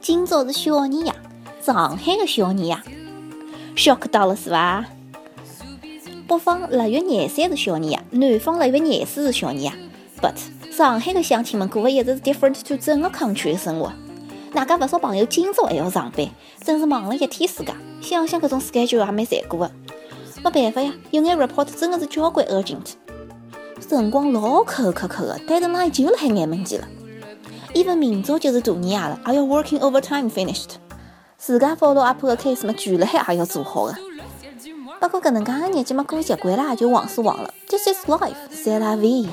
今朝是小年夜，上海的小年夜，shock 到了是伐？北方腊月廿三是小年夜，南方腊月廿四是小年夜。But 上海的乡亲们过的一直是 different to 整个 country 的生活。哪家勿少朋友今朝还要上班，真是忙了一天自家。想想搿种 schedule 也蛮残酷的。没办法呀，有眼 report 真的是交关 urgent，辰光老抠抠抠的，deadline 就辣海眼门前了。even 明朝就是大年夜了，还要 working overtime finished。自家 follow up 的 case 嘛，全辣海也要做好的。不过搿能介的日子嘛，过习惯了也就忘是忘了。This is life，c'est la vie。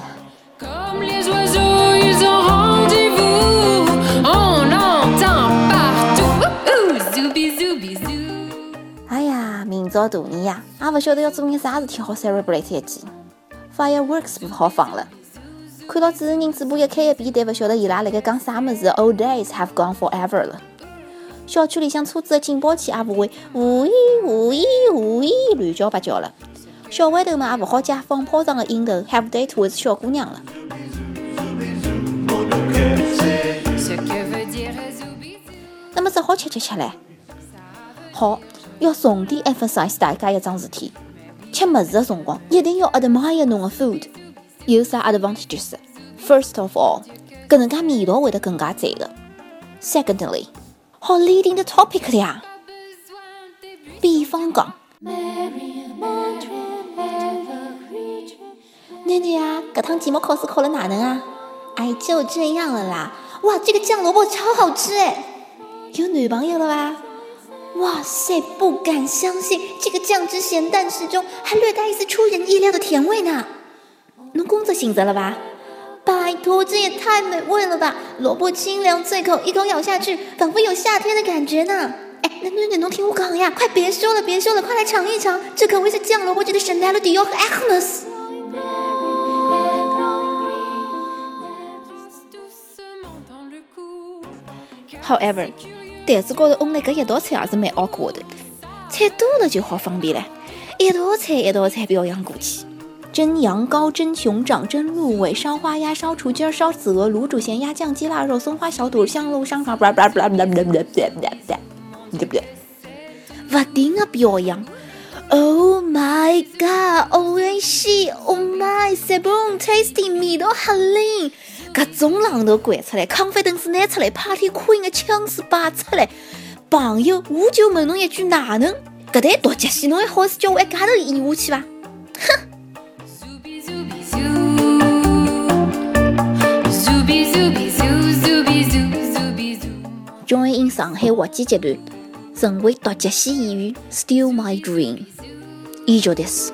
哎呀，明朝大年夜，也勿晓得要做眼啥事体好 celebrate 一记。Fireworks 不好放了。看到主持人嘴巴一开一闭，但勿晓得伊拉辣盖讲啥物事。Old days have gone forever 了。小区里向车子的警报器也勿会呜咦呜咦呜咦乱叫八叫了。小豌豆嘛也勿好借放炮仗的瘾头，have date with 小姑娘了。那么只好吃吃吃唻。好，要重点 emphasize 大家一桩事体：吃物事的辰光一定要 admire 侬的 food。有啥 advantages？First of all，搿能介味道会得更加赞个。Secondly，好 leading the topic 了呀。比方讲，奶奶啊，搿趟期末考试考了哪能啊？哎，就这样了啦。哇，这个酱萝卜超好吃哎！有女朋友了吧？哇塞，不敢相信，这个酱汁咸淡适中，还略带一丝出人意料的甜味呢。侬工作性质了吧？拜托，这也太美味了吧！萝卜清凉脆口，一口咬下去，仿佛有夏天的感觉呢。哎，那那那侬听我讲呀，快别说了，别说了，快来尝一尝，这可谓是酱萝卜界的圣代洛迪奥和 Agnes。However，台子高头弄来搿一道菜也是蛮 awkward 的，菜多了就好方便了，一道菜一道菜表扬过去。蒸羊羔、蒸熊掌、蒸鹿尾、烧花鸭、烧雏鸡、烧子鹅、卤煮咸鸭、酱鸡腊肉、松花小肚、香炉香肠，不啦不啦不啦不不啦不啦不啦，对不对？不停的表扬。Oh my god！Oh my god！Oh my！s b o n tasty，味道很灵。各种浪头掼出来，康菲顿斯拿出来，Party Queen 的枪势摆出来。朋友，我就问侬一句，哪能？搿台独角戏侬还好意思叫我一家头演下去伐？哼！join in 上海滑稽集团，成为独角戏演员，Still my dream。以上です。